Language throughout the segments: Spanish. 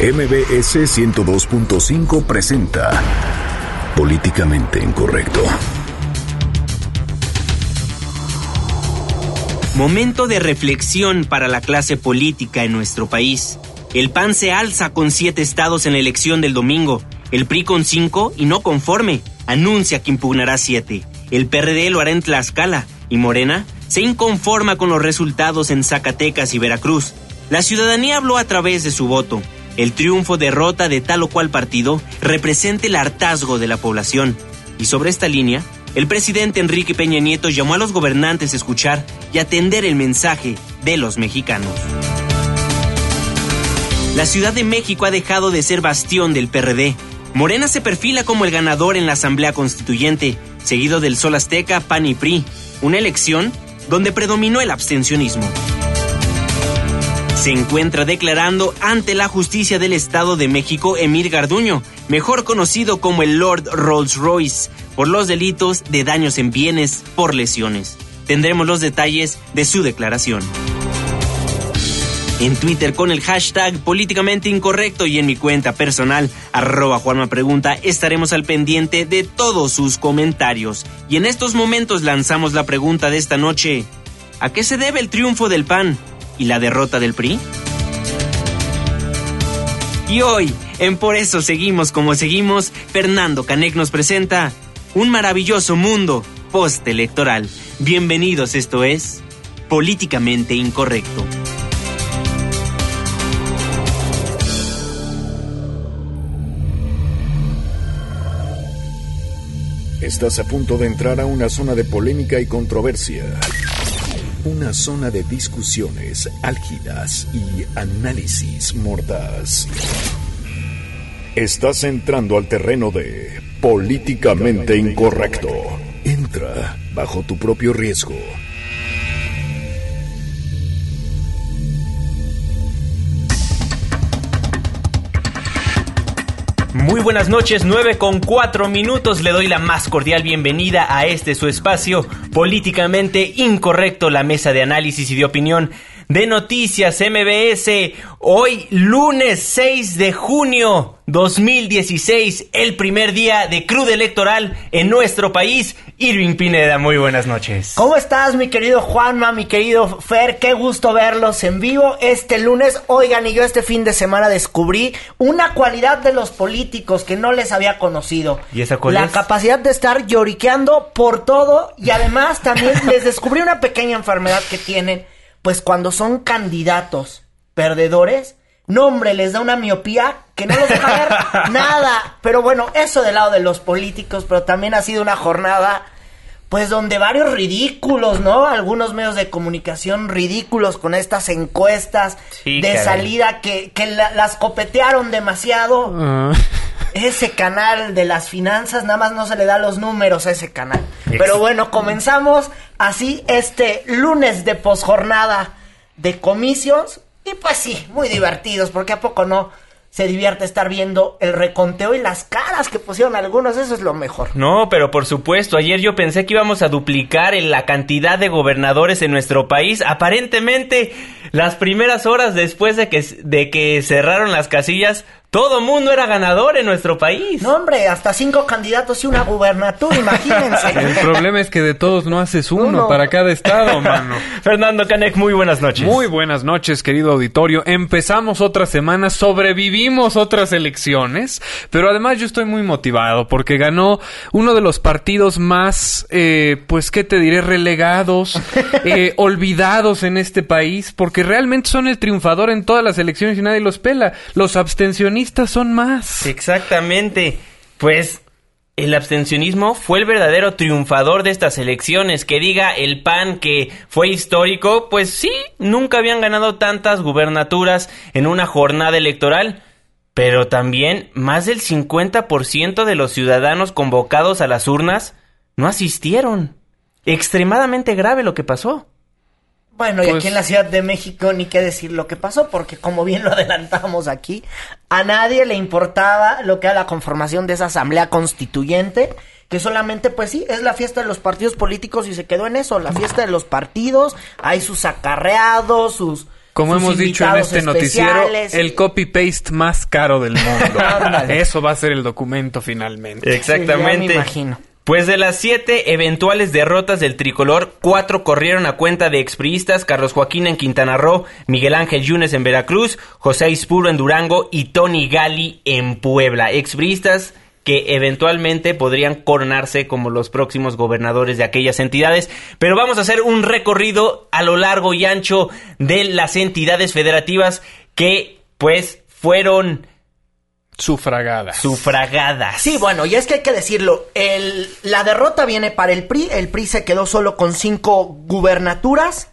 MBS 102.5 presenta Políticamente Incorrecto. Momento de reflexión para la clase política en nuestro país. El PAN se alza con siete estados en la elección del domingo. El PRI con cinco y no conforme. Anuncia que impugnará siete. El PRD lo hará en Tlaxcala. Y Morena se inconforma con los resultados en Zacatecas y Veracruz. La ciudadanía habló a través de su voto. El triunfo derrota de tal o cual partido representa el hartazgo de la población. Y sobre esta línea, el presidente Enrique Peña Nieto llamó a los gobernantes a escuchar y atender el mensaje de los mexicanos. La Ciudad de México ha dejado de ser bastión del PRD. Morena se perfila como el ganador en la Asamblea Constituyente, seguido del Sol Azteca, PAN y PRI, una elección donde predominó el abstencionismo. Se encuentra declarando ante la justicia del Estado de México Emir Garduño, mejor conocido como el Lord Rolls Royce, por los delitos de daños en bienes por lesiones. Tendremos los detalles de su declaración. En Twitter con el hashtag políticamente incorrecto y en mi cuenta personal, arroba Juanma Pregunta, estaremos al pendiente de todos sus comentarios. Y en estos momentos lanzamos la pregunta de esta noche. ¿A qué se debe el triunfo del PAN y la derrota del PRI? Y hoy, en Por eso seguimos como seguimos, Fernando Canec nos presenta un maravilloso mundo postelectoral. Bienvenidos, esto es Políticamente Incorrecto. Estás a punto de entrar a una zona de polémica y controversia. Una zona de discusiones álgidas y análisis mordaz. Estás entrando al terreno de políticamente incorrecto. Entra bajo tu propio riesgo. Muy buenas noches, 9 con 4 minutos. Le doy la más cordial bienvenida a este su espacio políticamente incorrecto, la mesa de análisis y de opinión de Noticias MBS. Hoy, lunes 6 de junio 2016, el primer día de cruda electoral en nuestro país. Irving Pineda, muy buenas noches. ¿Cómo estás, mi querido Juanma, mi querido Fer? Qué gusto verlos en vivo este lunes. Oigan, y yo este fin de semana descubrí una cualidad de los políticos que no les había conocido. ¿Y esa cuál La es? capacidad de estar lloriqueando por todo y además también les descubrí una pequeña enfermedad que tienen, pues cuando son candidatos perdedores, no hombre, les da una miopía que no los deja ver nada. Pero bueno, eso del lado de los políticos, pero también ha sido una jornada pues donde varios ridículos, ¿no? Algunos medios de comunicación ridículos con estas encuestas Sí, de caray. salida que, que la- las copetearon demasiado. Ah. Ese canal de las finanzas, nada más no se le da los números a ese canal. Ex- Pero bueno, comenzamos así este lunes de posjornada de comicios. Y pues sí, muy divertidos, porque a poco no se divierte estar viendo el reconteo y las caras que pusieron algunos, eso es lo mejor. No, pero por supuesto, ayer yo pensé que íbamos a duplicar en la cantidad de gobernadores en nuestro país. Aparentemente, las primeras horas después de que, de que cerraron las casillas, todo mundo era ganador en nuestro país. No, hombre, hasta cinco candidatos y una gubernatura, El imagínense. problema es que de todos no haces uno, Uno. para cada estado, mano. Fernando Canek, muy buenas noches. Muy buenas noches, querido auditorio. Empezamos otra semana, sobrevivimos otras elecciones, pero además yo estoy muy motivado porque ganó uno de los partidos más, eh, pues, ¿qué te diré? Relegados, eh, olvidados en este país, porque realmente son el triunfador en todas las elecciones y nadie los pela. Los abstencionistas son más. Exactamente. Pues el abstencionismo fue el verdadero triunfador de estas elecciones. Que diga el PAN que fue histórico, pues sí, nunca habían ganado tantas gubernaturas en una jornada electoral. Pero también más del 50% de los ciudadanos convocados a las urnas no asistieron. Extremadamente grave lo que pasó. Bueno, y Pues- aquí en la Ciudad de México ni qué decir lo que pasó, porque como bien lo adelantamos aquí, a nadie le importaba lo que era la conformación de esa asamblea constituyente, que solamente, pues sí, es la fiesta de los partidos políticos y se quedó en eso, la fiesta de los partidos, hay sus acarreados, sus Como sus hemos dicho en este noticiero, el copy-paste más caro del mundo. Eso va a ser el documento finalmente. Exactamente. Sí, ya me imagino. Pues de las siete eventuales derrotas del tricolor, cuatro corrieron a cuenta de expriistas, Carlos Joaquín en Quintana Roo, Miguel Ángel Yunes en Veracruz, José Ispuro en Durango y Tony Gali en Puebla. Expriistas que eventualmente podrían coronarse como los próximos gobernadores de aquellas entidades. Pero vamos a hacer un recorrido a lo largo y ancho de las entidades federativas que pues fueron Sufragada. sufragadas. Sí, bueno, y es que hay que decirlo, el, la derrota viene para el PRI, el PRI se quedó solo con cinco gubernaturas,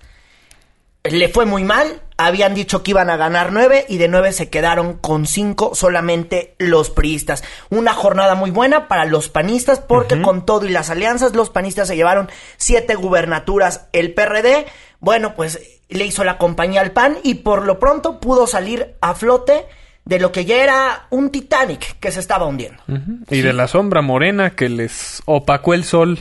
le fue muy mal, habían dicho que iban a ganar nueve y de nueve se quedaron con cinco solamente los priistas. Una jornada muy buena para los panistas porque con todo y las alianzas los panistas se llevaron siete gubernaturas. El PRD, bueno, pues le hizo la compañía al PAN y por lo pronto pudo salir a flote de lo que ya era un Titanic que se estaba hundiendo. Y de la sombra morena que les opacó el sol.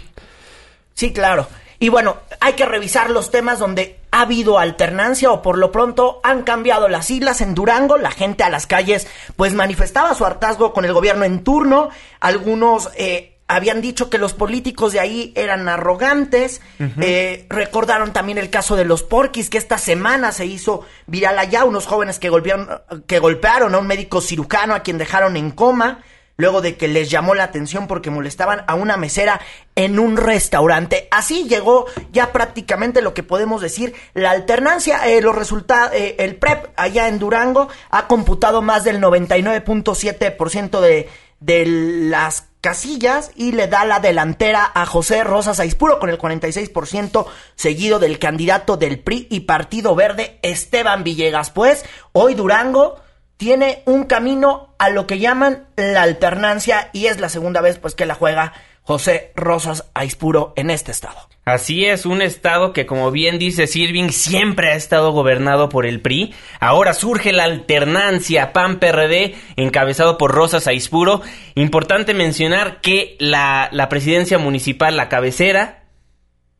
Sí, claro. Y bueno, hay que revisar los temas donde ha habido alternancia o por lo pronto han cambiado las siglas en Durango. La gente a las calles pues manifestaba su hartazgo con el gobierno en turno. Algunos eh, habían dicho que los políticos de ahí eran arrogantes. Eh, recordaron también el caso de los porquis que esta semana se hizo viral allá. Unos jóvenes que golpearon, que golpearon a un médico cirujano a quien dejaron en coma luego de que les llamó la atención porque molestaban a una mesera en un restaurante. Así llegó ya prácticamente lo que podemos decir la alternancia, eh, los resultados, eh, el PREP allá en Durango ha computado más del 99.7% de, de las casillas y le da la delantera a José Rosas Aispuro con el 46%, seguido del candidato del PRI y Partido Verde Esteban Villegas. Pues hoy Durango tiene un camino a lo que llaman la alternancia y es la segunda vez pues que la juega José Rosas Aispuro en este estado. Así es, un estado que como bien dice Sirving siempre ha estado gobernado por el PRI. Ahora surge la alternancia PAN-PRD encabezado por Rosas Aispuro. Importante mencionar que la, la presidencia municipal, la cabecera,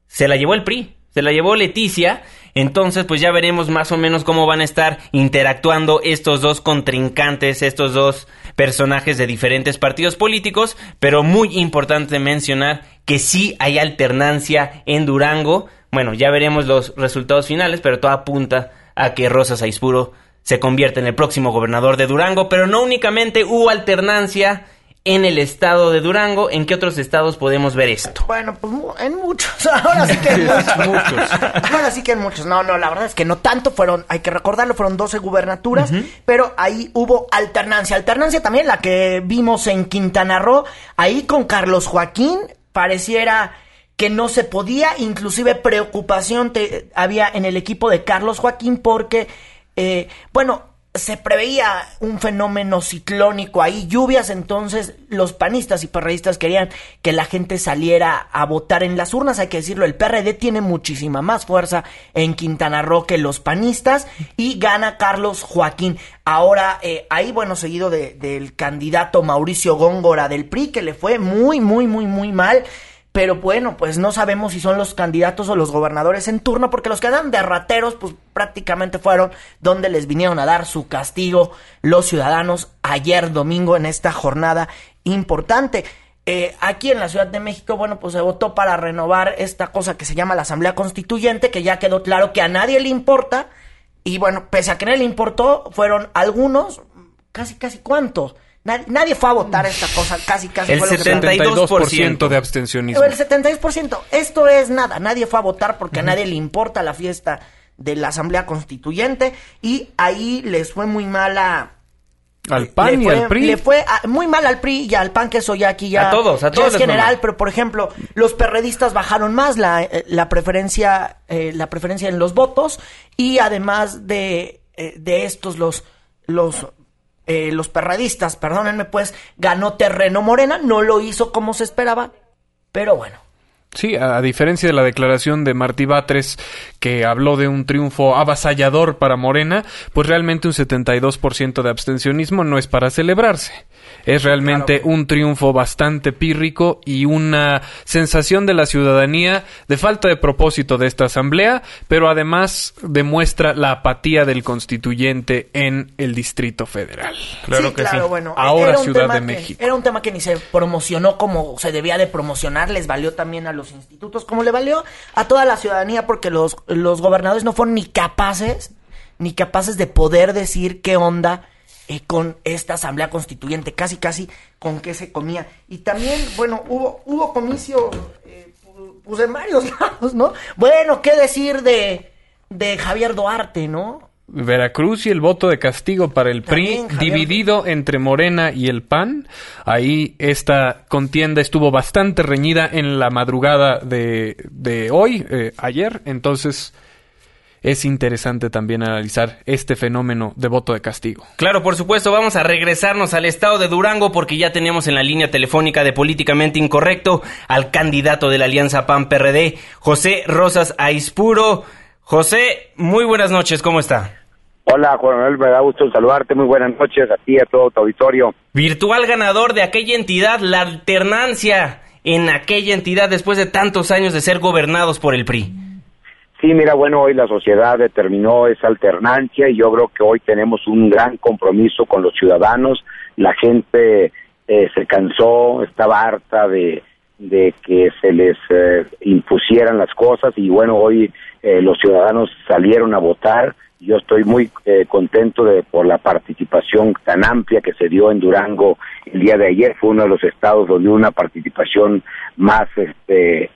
se la llevó el PRI, se la llevó Leticia. Entonces, pues ya veremos más o menos cómo van a estar interactuando estos dos contrincantes, estos dos personajes de diferentes partidos políticos, pero muy importante mencionar que sí hay alternancia en Durango. Bueno, ya veremos los resultados finales, pero todo apunta a que Rosas Aispuro se convierta en el próximo gobernador de Durango, pero no únicamente hubo alternancia en el estado de Durango, ¿en qué otros estados podemos ver esto? Bueno, pues en muchos, ahora sí que en muchos. Ahora sí que en muchos. No, no, la verdad es que no tanto, fueron, hay que recordarlo, fueron 12 gubernaturas, pero ahí hubo alternancia. Alternancia también la que vimos en Quintana Roo, ahí con Carlos Joaquín, pareciera que no se podía, inclusive preocupación te- había en el equipo de Carlos Joaquín porque, eh, bueno, se preveía un fenómeno ciclónico ahí, lluvias, entonces los panistas y perredistas querían que la gente saliera a votar en las urnas, hay que decirlo, el PRD tiene muchísima más fuerza en Quintana Roo que los panistas y gana Carlos Joaquín. Ahora, eh, ahí, bueno, seguido de- del candidato Mauricio Góngora del PRI, que le fue muy, muy, muy, muy mal. Pero bueno, pues no sabemos si son los candidatos o los gobernadores en turno, porque los que dan de rateros, pues prácticamente fueron donde les vinieron a dar su castigo los ciudadanos ayer domingo en esta jornada importante. Eh, aquí en la Ciudad de México, bueno, pues se votó para renovar esta cosa que se llama la Asamblea Constituyente, que ya quedó claro que a nadie le importa. Y bueno, pese a que no le importó, fueron algunos, casi, casi cuántos. Nadie, nadie fue a votar esta cosa, casi, casi El fue lo que 72% de abstencionismo. el 76%. Esto es nada. Nadie fue a votar porque a nadie le importa la fiesta de la Asamblea Constituyente. Y ahí les fue muy mal a... Al PAN le y al PRI. Le fue a- muy mal al PRI y al PAN, que eso ya aquí ya... A todos, a ya todos es general, pero por ejemplo, los perredistas bajaron más la, eh, la preferencia eh, la preferencia en los votos y además de, eh, de estos los... los eh, los perredistas, perdónenme, pues ganó terreno Morena, no lo hizo como se esperaba, pero bueno. Sí, a, a diferencia de la declaración de Martí Batres, que habló de un triunfo avasallador para Morena, pues realmente un 72% de abstencionismo no es para celebrarse. Es realmente un triunfo bastante pírrico y una sensación de la ciudadanía de falta de propósito de esta asamblea, pero además demuestra la apatía del constituyente en el Distrito Federal. Claro que sí. Bueno, Ahora Ciudad de México. Era un tema que ni se promocionó como se debía de promocionar, les valió también a los institutos, como le valió a toda la ciudadanía, porque los, los gobernadores no fueron ni capaces, ni capaces de poder decir qué onda eh, con esta asamblea constituyente, casi casi con qué se comía. Y también, bueno, hubo, hubo comicio eh, pues en varios lados, ¿no? Bueno, ¿qué decir de, de Javier Duarte, no? Veracruz y el voto de castigo para el PRI, dividido entre Morena y el PAN. Ahí esta contienda estuvo bastante reñida en la madrugada de, de hoy, eh, ayer. Entonces, es interesante también analizar este fenómeno de voto de castigo. Claro, por supuesto, vamos a regresarnos al estado de Durango porque ya tenemos en la línea telefónica de Políticamente Incorrecto al candidato de la Alianza PAN-PRD, José Rosas Aispuro. José, muy buenas noches, ¿cómo está? Hola, Juan Manuel, me da gusto saludarte. Muy buenas noches a ti y a todo tu auditorio. Virtual ganador de aquella entidad, la alternancia en aquella entidad después de tantos años de ser gobernados por el PRI. Sí, mira, bueno, hoy la sociedad determinó esa alternancia y yo creo que hoy tenemos un gran compromiso con los ciudadanos. La gente eh, se cansó, estaba harta de, que se les eh, impusieran las cosas y bueno, hoy eh, los ciudadanos salieron a votar. Yo estoy muy contento de por la participación tan amplia que se dio en Durango el día de ayer. Fue uno de los estados donde una participación más este,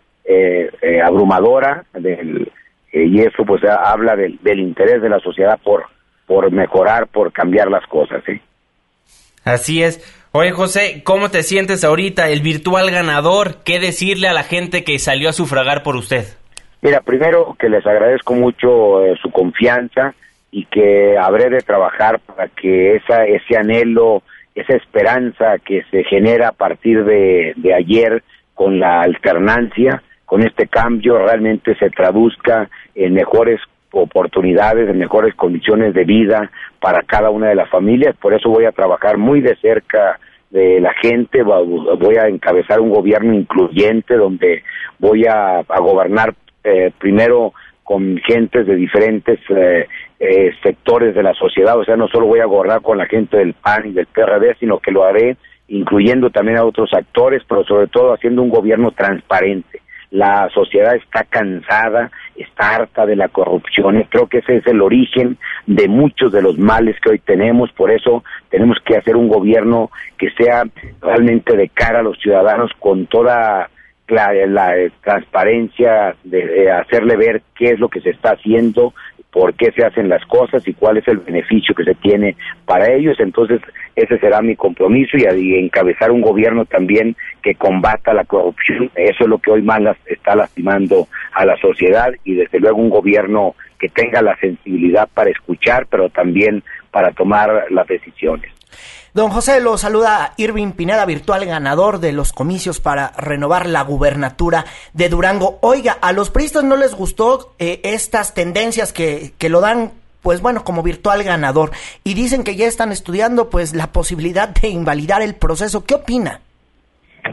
abrumadora del eh, y eso pues habla del, interés de la sociedad por, por mejorar, por cambiar las cosas. ¿sí? Así es. Oye José, ¿cómo te sientes ahorita, el virtual ganador? ¿Qué decirle a la gente que salió a sufragar por usted? Mira, primero que les agradezco mucho eh, su confianza y que habré de trabajar para que esa, ese anhelo, esa esperanza que se genera a partir de, de ayer con la alternancia, con este cambio realmente se traduzca en mejores oportunidades, en mejores condiciones de vida para cada una de las familias. Por eso voy a trabajar muy de cerca de la gente, voy a encabezar un gobierno incluyente donde voy a, gobernar eh, primero con gentes de diferentes eh, eh, sectores de la sociedad, o sea, no solo voy a gobernar con la gente del PAN y del PRD, sino que lo haré incluyendo también a otros actores, pero sobre todo haciendo un gobierno transparente la sociedad está cansada, está harta de la corrupción creo que ese es el origen de muchos de los males que hoy tenemos, por eso tenemos que hacer un gobierno que sea realmente de cara a los ciudadanos con toda la, la transparencia, de hacerle ver qué es lo que se está haciendo, por qué se hacen las cosas y cuál es el beneficio que se tiene para ellos. Entonces, ese será mi compromiso y, encabezar un gobierno también que combata la corrupción. Eso es lo que hoy más está lastimando a la sociedad y desde luego un gobierno que tenga la sensibilidad para escuchar, pero también para tomar las decisiones. Don José lo saluda Irving Pineda, virtual ganador de los comicios para renovar la gubernatura de Durango. Oiga, a los priistas no les gustó eh, estas tendencias que, que lo dan pues bueno, como virtual ganador. Y dicen que ya están estudiando pues la posibilidad de invalidar el proceso. ¿Qué opina?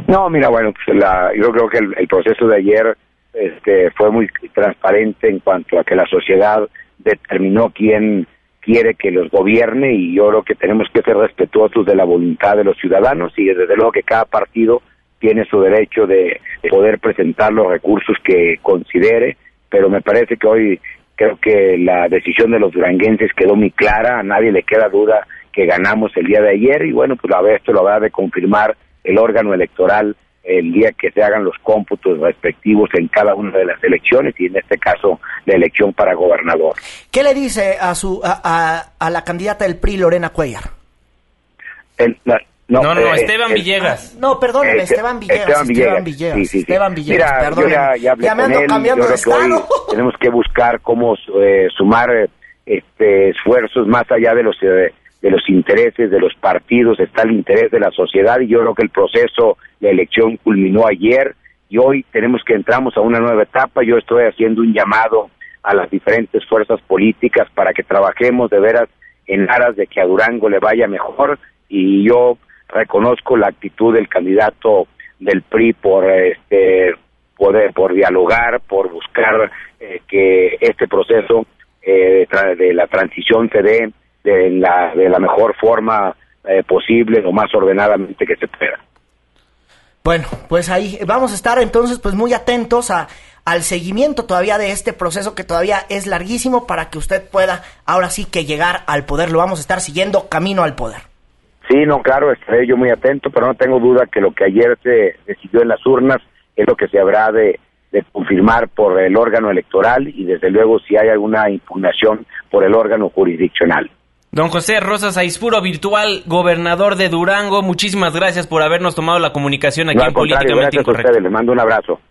No, mira, bueno, pues yo creo que el, proceso de ayer este, fue muy transparente en cuanto a que la sociedad determinó quién quiere que los gobierne y yo creo que tenemos que ser respetuosos de la voluntad de los ciudadanos y desde luego que cada partido tiene su derecho de, poder presentar los recursos que considere, pero me parece que hoy creo que la decisión de los duranguenses quedó muy clara, a nadie le queda duda que ganamos el día de ayer y bueno, pues a ver, esto lo a de confirmar el órgano electoral el día que se hagan los cómputos respectivos en cada una de las elecciones y en este caso la elección para gobernador. ¿Qué le dice a su a, a, la candidata del PRI Lorena Cuellar? no, no, eh, Esteban Villegas. No, perdón, eh, Esteban Villegas. Esteban Villegas. Sí, sí, Esteban Villegas, perdón. ya, ya, me ando cambiando de estado. tenemos que buscar cómo eh, sumar este esfuerzos más allá de los de los intereses de los partidos, está el interés de la sociedad y yo creo que el proceso de elección culminó ayer y hoy tenemos que entramos a una nueva etapa. Yo estoy haciendo un llamado a las diferentes fuerzas políticas para que trabajemos de veras en aras de que a Durango le vaya mejor y yo reconozco la actitud del candidato del PRI por este poder por dialogar, por buscar eh, que este proceso eh, de la transición se dé de la, de la mejor forma eh, posible, lo más ordenadamente que se pueda. Bueno, pues ahí vamos a estar entonces pues muy atentos a, al seguimiento todavía de este proceso que todavía es larguísimo para que usted pueda ahora sí que llegar al poder. Lo vamos a estar siguiendo camino al poder. Sí, no, claro, estaré yo muy atento, pero no tengo duda que lo que ayer se decidió en las urnas es lo que se habrá de, confirmar por el órgano electoral y desde luego si hay alguna impugnación por el órgano jurisdiccional. Don José Rosas Aispuro, virtual gobernador de Durango, muchísimas gracias por habernos tomado la comunicación aquí en Políticamente Incorrecto. les mando un abrazo.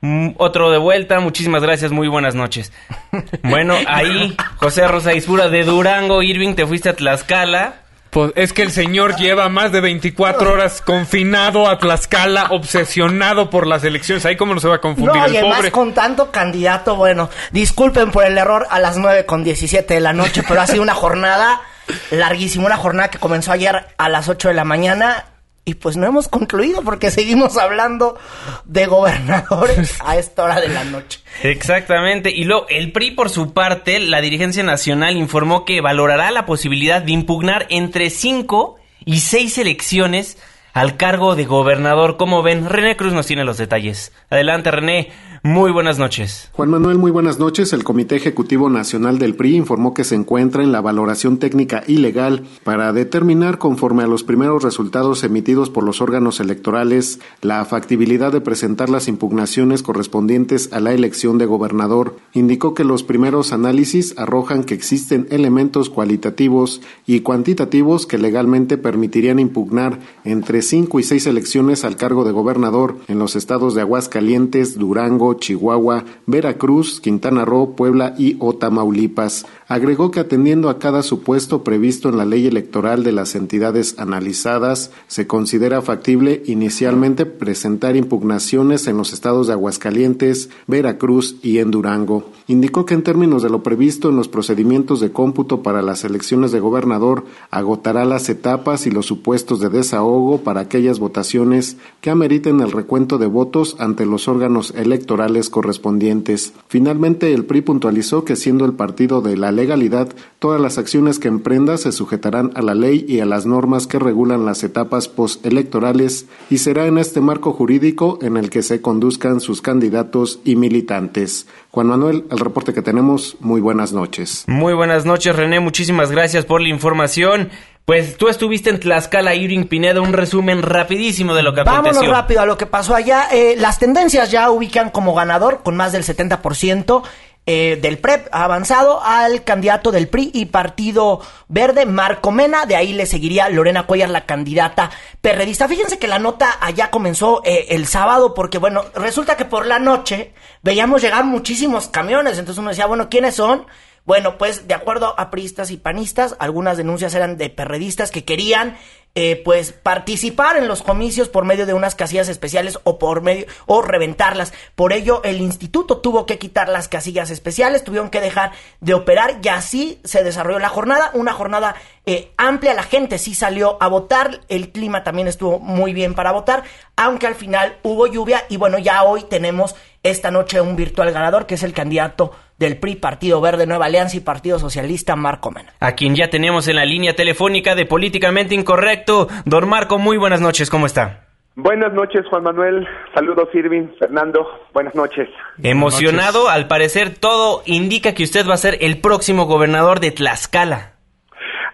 Mm, otro de vuelta, muchísimas gracias, muy buenas noches. Bueno, ahí, José Rosa Aispuro de Durango, Irving, te fuiste a Tlaxcala pues es que el señor lleva más de 24 horas confinado a Tlaxcala, obsesionado por las elecciones. Ahí cómo no se va a confundir no, y además con tanto candidato, bueno, disculpen por el error a las 9 con 17 de la noche, pero ha sido una jornada larguísima, una jornada que comenzó ayer a las 8 de la mañana y pues no hemos concluido porque seguimos hablando de gobernadores a esta hora de la noche. Exactamente. Y luego, el PRI, por su parte, la dirigencia nacional informó que valorará la posibilidad de impugnar entre cinco y seis elecciones al cargo de gobernador. Como ven, René Cruz nos tiene los detalles. Adelante, René. Muy buenas noches. Juan Manuel, muy buenas noches. El Comité Ejecutivo Nacional del PRI informó que se encuentra en la valoración técnica y legal para determinar, conforme a los primeros resultados emitidos por los órganos electorales, la factibilidad de presentar las impugnaciones correspondientes a la elección de gobernador. Indicó que los primeros análisis arrojan que existen elementos cualitativos y cuantitativos que legalmente permitirían impugnar entre cinco y seis elecciones al cargo de gobernador en los estados de Aguascalientes, Durango, Chihuahua, Veracruz, Quintana Roo, Puebla y o Tamaulipas. Agregó que atendiendo a cada supuesto previsto en la ley electoral de las entidades analizadas, se considera factible inicialmente presentar impugnaciones en los estados de Aguascalientes, Veracruz y en Durango. Indicó que en términos de lo previsto en los procedimientos de cómputo para las elecciones de gobernador, agotará las etapas y los supuestos de desahogo para aquellas votaciones que ameriten el recuento de votos ante los órganos electorales correspondientes. Finalmente, el PRI puntualizó que siendo el partido de la legalidad, todas las acciones que emprenda se sujetarán a la ley y a las normas que regulan las etapas postelectorales y será en este marco jurídico en el que se conduzcan sus candidatos y militantes. Juan Manuel, el reporte que tenemos, muy buenas noches. Muy buenas noches, René, muchísimas gracias por la información. Pues tú estuviste en Tlaxcala, Irving Pinedo, un resumen rapidísimo de lo que aconteció. Vámonos rápido a lo que pasó allá. Eh, las tendencias ya ubican como ganador, con más del 70%. Eh, del PREP ha avanzado al candidato del PRI y Partido Verde, Marco Mena. De ahí le seguiría Lorena Cuellar, la candidata perredista. Fíjense que la nota allá comenzó eh, el sábado porque, bueno, resulta que por la noche veíamos llegar muchísimos camiones. Entonces uno decía, bueno, ¿quiénes son? Bueno, pues de acuerdo a priistas y panistas, algunas denuncias eran de perredistas que querían eh, pues participar en los comicios por medio de unas casillas especiales o por medio o reventarlas. Por ello el instituto tuvo que quitar las casillas especiales, tuvieron que dejar de operar y así se desarrolló la jornada, una jornada eh, amplia, la gente sí salió a votar, el clima también estuvo muy bien para votar, aunque al final hubo lluvia y bueno, ya hoy tenemos esta noche un virtual ganador que es el candidato del PRI, Partido Verde, Nueva Alianza y Partido Socialista, Marco Mena. A quien ya tenemos en la línea telefónica de Políticamente Incorrecto. Don Marco, muy buenas noches, ¿cómo está? Buenas noches, Juan Manuel. Saludos, Irving, Fernando. Buenas noches. Emocionado, al parecer todo indica que usted va a ser el próximo gobernador de Tlaxcala.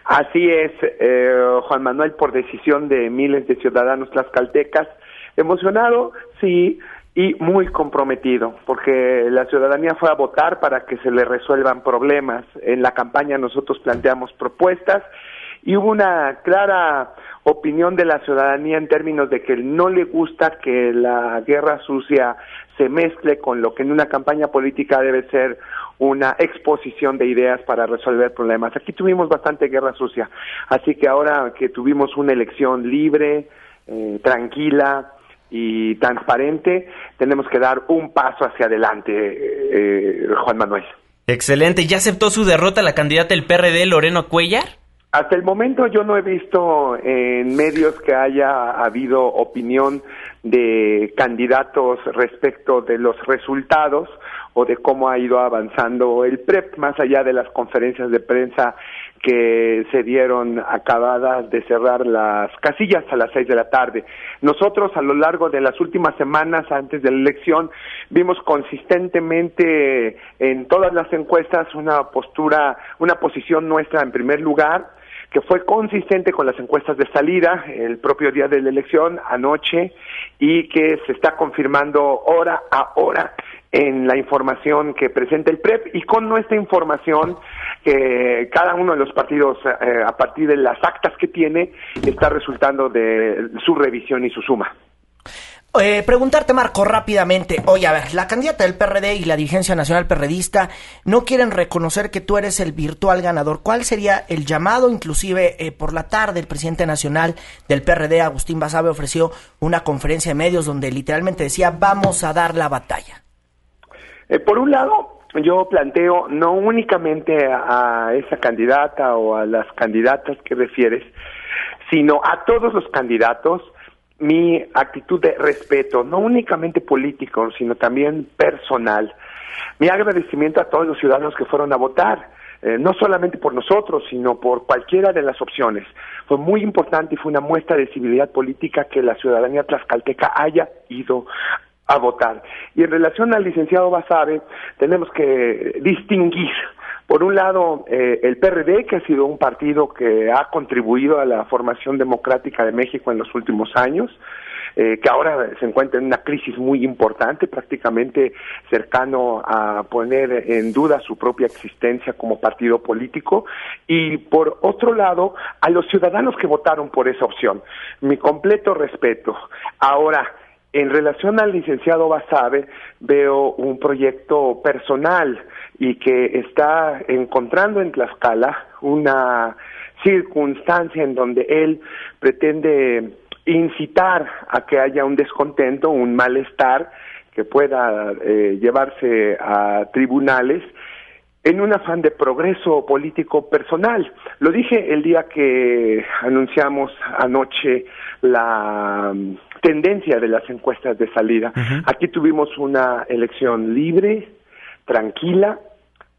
Así es, eh, Juan Manuel, por decisión de miles de ciudadanos tlaxcaltecas. Emocionado, sí, y muy comprometido, porque la ciudadanía fue a votar para que se le resuelvan problemas. En la campaña nosotros planteamos propuestas y hubo una clara opinión de la ciudadanía en términos de que no le gusta que la guerra sucia se mezcle con lo que en una campaña política debe ser una exposición de ideas para resolver problemas. Aquí tuvimos bastante guerra sucia, así que ahora que tuvimos una elección libre, eh, tranquila, y transparente, tenemos que dar un paso hacia adelante, eh, Juan Manuel. Excelente. ¿Ya aceptó su derrota la candidata del PRD, Loreno Cuellar? Hasta el momento yo no he visto en medios que haya habido opinión de candidatos respecto de los resultados o de cómo ha ido avanzando el PREP, más allá de las conferencias de prensa que se dieron acabadas de cerrar las casillas a las seis de la tarde. Nosotros a lo largo de las últimas semanas antes de la elección vimos consistentemente en todas las encuestas una postura, una posición nuestra en primer lugar, que fue consistente con las encuestas de salida el propio día de la elección, anoche, y que se está confirmando hora a hora en la información que presenta el PREP y con nuestra información que cada uno de los partidos eh, a partir de las actas que tiene está resultando de su revisión y su suma. Eh, preguntarte, Marco, rápidamente. Oye, a ver, la candidata del PRD y la dirigencia nacional perredista no quieren reconocer que tú eres el virtual ganador. ¿Cuál sería el llamado? Inclusive eh, por la tarde el presidente nacional del PRD, Agustín Basabe, ofreció una conferencia de medios donde literalmente decía vamos a dar la batalla. Eh, por un lado, yo planteo no únicamente a, esa candidata o a las candidatas que refieres, sino a todos los candidatos mi actitud de respeto, no únicamente político, sino también personal. Mi agradecimiento a todos los ciudadanos que fueron a votar, eh, no solamente por nosotros, sino por cualquiera de las opciones. Fue muy importante y fue una muestra de civilidad política que la ciudadanía tlaxcalteca haya ido a votar. Y en relación al licenciado Basabe, tenemos que distinguir por un lado, eh, el PRD, que ha sido un partido que ha contribuido a la formación democrática de México en los últimos años, eh, que ahora se encuentra en una crisis muy importante, prácticamente cercano a poner en duda su propia existencia como partido político, y por otro lado, a los ciudadanos que votaron por esa opción. Mi completo respeto. Ahora, en relación al licenciado Basabe, veo un proyecto personal y que está encontrando en Tlaxcala una circunstancia en donde él pretende incitar a que haya un descontento, un malestar que pueda eh, llevarse a tribunales en un afán de progreso político personal. Lo dije el día que anunciamos anoche la mm, tendencia de las encuestas de salida. Aquí tuvimos una elección libre, tranquila,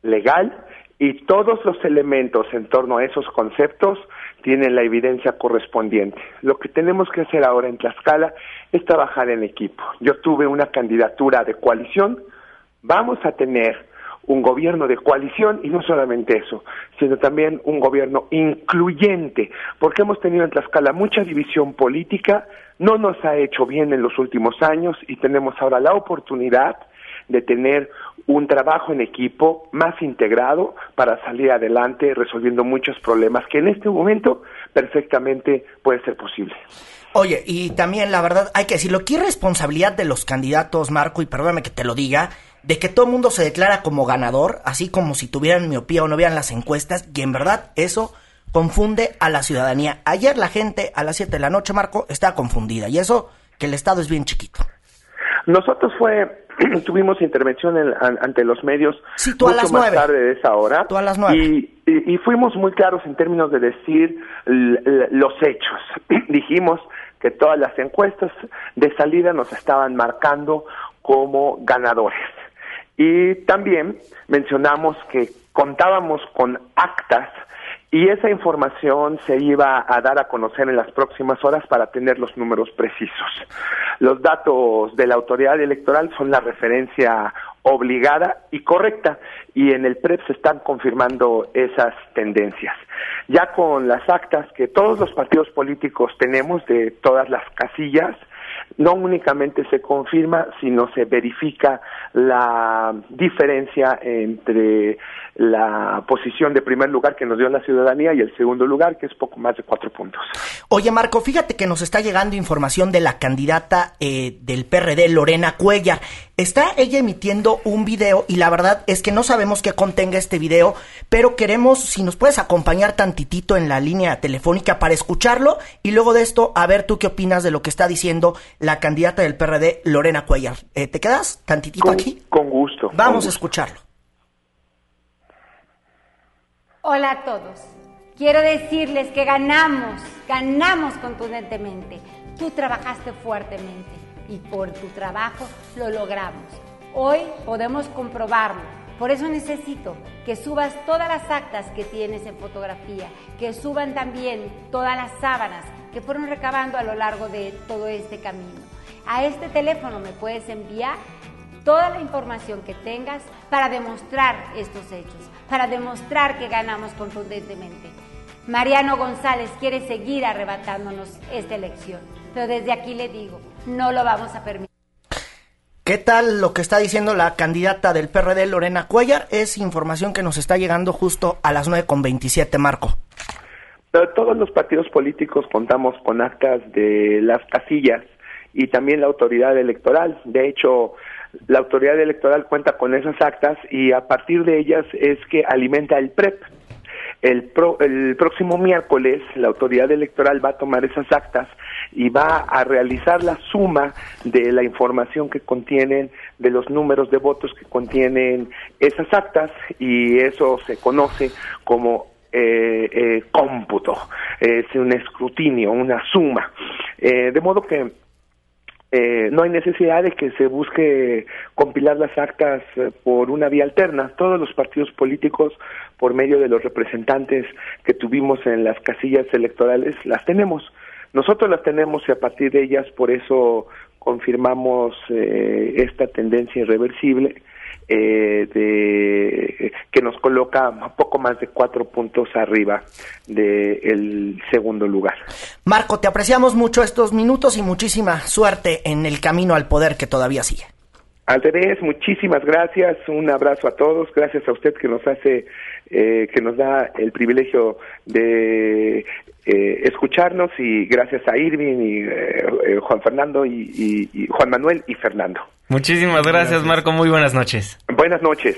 legal y todos los elementos en torno a esos conceptos tienen la evidencia correspondiente. Lo que tenemos que hacer ahora en Tlaxcala es trabajar en equipo. Yo tuve una candidatura de coalición, vamos a tener un gobierno de coalición y no solamente eso, sino también un gobierno incluyente, porque hemos tenido en Tlaxcala mucha división política, no nos ha hecho bien en los últimos años y tenemos ahora la oportunidad de tener un trabajo en equipo más integrado para salir adelante resolviendo muchos problemas que en este momento perfectamente puede ser posible. Oye, y también la verdad hay que decirlo, ¿qué responsabilidad de los candidatos, Marco? Y perdóname que te lo diga, de que todo el mundo se declara como ganador, así como si tuvieran miopía o no vieran las encuestas, y en verdad eso confunde a la ciudadanía. Ayer la gente a las 7 de la noche, Marco, estaba confundida, y eso que el Estado es bien chiquito. Nosotros fue, tuvimos intervención ante los medios sí, mucho las más tarde de esa hora. Tú a las nueve. Y, y, fuimos muy claros en términos de decir los hechos. Dijimos que todas las encuestas de salida nos estaban marcando como ganadores. Y también mencionamos que contábamos con actas y esa información se iba a dar a conocer en las próximas horas para tener los números precisos. Los datos de la autoridad electoral son la referencia obligada y correcta y en el PREP se están confirmando esas tendencias. Ya con las actas que todos los partidos políticos tenemos de todas las casillas, no únicamente se confirma, sino se verifica la diferencia entre la posición de primer lugar que nos dio la ciudadanía y el segundo lugar, que es poco más de cuatro puntos. Oye, Marco, fíjate que nos está llegando información de la candidata eh, del PRD, Lorena Cuellar. Está ella emitiendo un video y la verdad es que no sabemos qué contenga este video, pero queremos, si nos puedes acompañar tantitito en la línea telefónica para escucharlo y luego de esto, a ver tú qué opinas de lo que está diciendo la candidata del PRD, Lorena Cuellar. Eh, ¿Te quedas tantitito aquí? Con gusto. Vamos a escucharlo. Hola a todos. quiero decirles que ganamos, ganamos contundentemente. Tú trabajaste fuertemente y por tu trabajo lo logramos. Hoy podemos comprobarlo. Por eso necesito que subas todas las actas que tienes en fotografía, que suban también todas las sábanas que fueron recabando a lo largo de todo este camino. A este teléfono me puedes enviar toda la información que tengas para demostrar estos hechos, para demostrar que ganamos contundentemente. Mariano González quiere seguir arrebatándonos esta elección, pero desde aquí le digo, no lo vamos a permitir. ¿Qué tal lo que está diciendo la candidata del PRD, Lorena Cuellar? Es información que nos está llegando justo a las 9.27, Marco. Todos los partidos políticos contamos con actas de las casillas y también la autoridad electoral. De hecho, la autoridad electoral cuenta con esas actas y a partir de ellas es que alimenta el PREP. El, el próximo miércoles la autoridad electoral va a tomar esas actas y va a realizar la suma de la información que contienen, de los números de votos que contienen esas actas y eso se conoce como eh, eh, cómputo, es un escrutinio, una suma. Eh, de modo que eh, no hay necesidad de que se busque compilar las actas eh, por una vía alterna. Todos los partidos políticos, por medio de los representantes que tuvimos en las casillas electorales, las tenemos. Nosotros las tenemos y a partir de ellas, por eso confirmamos eh, esta tendencia irreversible eh, de, que nos coloca un poco más de cuatro puntos arriba del segundo lugar. Marco, te apreciamos mucho estos minutos y muchísima suerte en el camino al poder que todavía sigue. Revés, muchísimas gracias, un abrazo a todos, gracias a usted que nos hace, eh, que nos da el privilegio de eh, escucharnos y gracias a Irving y eh, Juan Fernando y, Juan Manuel y Fernando. Muchísimas gracias, Marco, muy buenas noches. Buenas noches.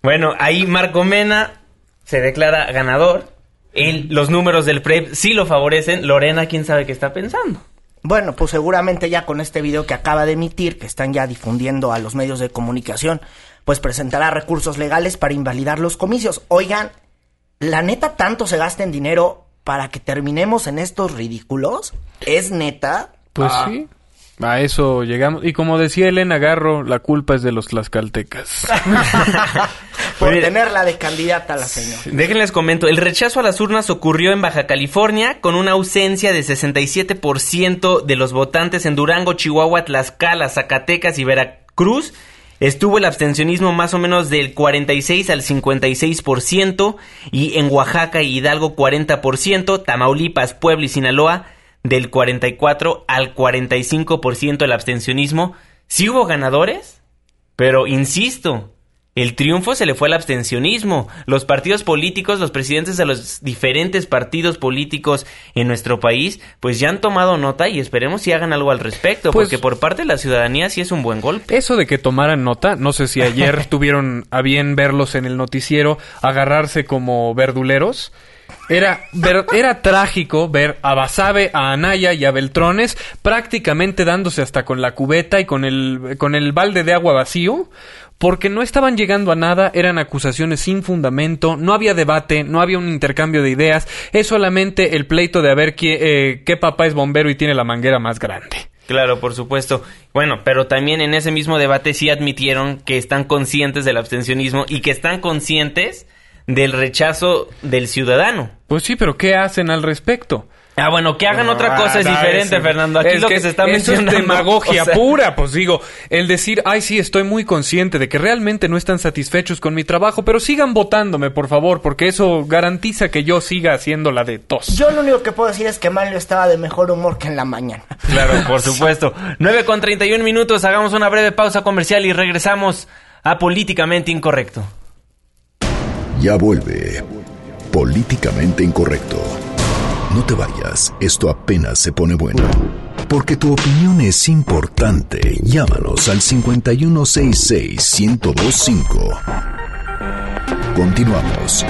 Bueno, ahí Marco Mena se declara ganador. los números del PREP sí lo favorecen. Lorena, quién sabe qué está pensando. Bueno, pues seguramente ya con este video que acaba de emitir, que están ya difundiendo a los medios de comunicación, pues presentará recursos legales para invalidar los comicios. Oigan, ¿la neta tanto se gasta en dinero para que terminemos en estos ridículos? ¿Es neta? Pues ah. sí. A eso llegamos. Y como decía Elena Garro, la culpa es de los tlaxcaltecas. Por tenerla de candidata a la señora. Déjenles comento. El rechazo a las urnas ocurrió en Baja California con una ausencia de 67% de los votantes en Durango, Chihuahua, Tlaxcala, Zacatecas y Veracruz. Estuvo el abstencionismo más o menos del 46 al 56% y en Oaxaca y Hidalgo 40%, Tamaulipas, Puebla y Sinaloa del 44 al 45% el abstencionismo. Sí hubo ganadores, pero insisto, el triunfo se le fue al abstencionismo. Los partidos políticos, los presidentes de los diferentes partidos políticos en nuestro país, pues ya han tomado nota y esperemos si hagan algo al respecto, pues porque por parte de la ciudadanía sí es un buen golpe. Eso de que tomaran nota, no sé si ayer tuvieron a bien verlos en el noticiero agarrarse como verduleros. Era, era trágico ver a Basabe, a Anaya y a Beltrones prácticamente dándose hasta con la cubeta y con el, con el balde de agua vacío, porque no estaban llegando a nada, eran acusaciones sin fundamento, no había debate, no había un intercambio de ideas, es solamente el pleito de a ver qué, eh, qué papá es bombero y tiene la manguera más grande. Claro, por supuesto. Bueno, pero también en ese mismo debate sí admitieron que están conscientes del abstencionismo y que están conscientes del rechazo del ciudadano. Pues sí, pero ¿qué hacen al respecto? Ah, bueno, que hagan otra cosa es diferente, Fernando. Aquí es lo que, se está mencionando. es demagogia pura, pues digo, el decir, ay, sí, estoy muy consciente de que realmente no están satisfechos con mi trabajo, pero sigan votándome, por favor, porque eso garantiza que yo siga haciendo la de tos. Yo lo único que puedo decir es que Mario estaba de mejor humor que en la mañana. Claro, por supuesto. 9 con 31 minutos, hagamos una breve pausa comercial y regresamos a Políticamente Incorrecto. Ya vuelve. Políticamente incorrecto. No te vayas, esto apenas se pone bueno. Porque tu opinión es importante. Llámanos al 5166-1025. Continuamos.